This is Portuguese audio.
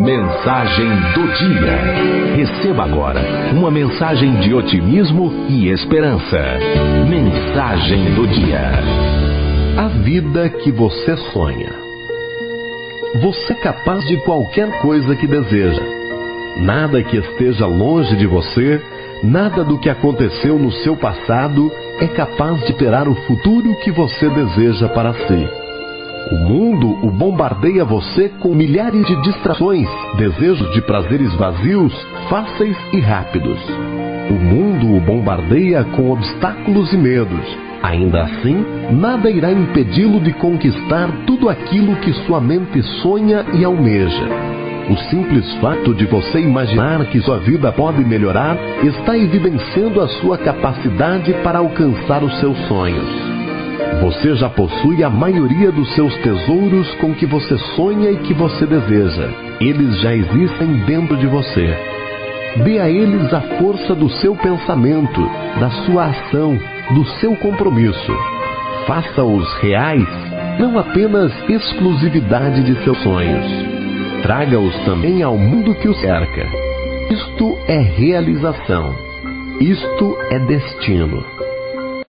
Mensagem do dia. Receba agora uma mensagem de otimismo e esperança. Mensagem do dia. A vida que você sonha. Você é capaz de qualquer coisa que deseja. Nada que esteja longe de você, nada do que aconteceu no seu passado é capaz de gerar o futuro que você deseja para si. O mundo o bombardeia você com milhares de distrações, desejos de prazeres vazios, fáceis e rápidos. O mundo o bombardeia com obstáculos e medos. Ainda assim, nada irá impedi-lo de conquistar tudo aquilo que sua mente sonha e almeja. O simples fato de você imaginar que sua vida pode melhorar está evidenciando a sua capacidade para alcançar os seus sonhos. Você já possui a maioria dos seus tesouros com que você sonha e que você deseja. Eles já existem dentro de você. Dê a eles a força do seu pensamento, da sua ação, do seu compromisso. Faça-os reais, não apenas exclusividade de seus sonhos. Traga-os também ao mundo que o cerca. Isto é realização. Isto é destino.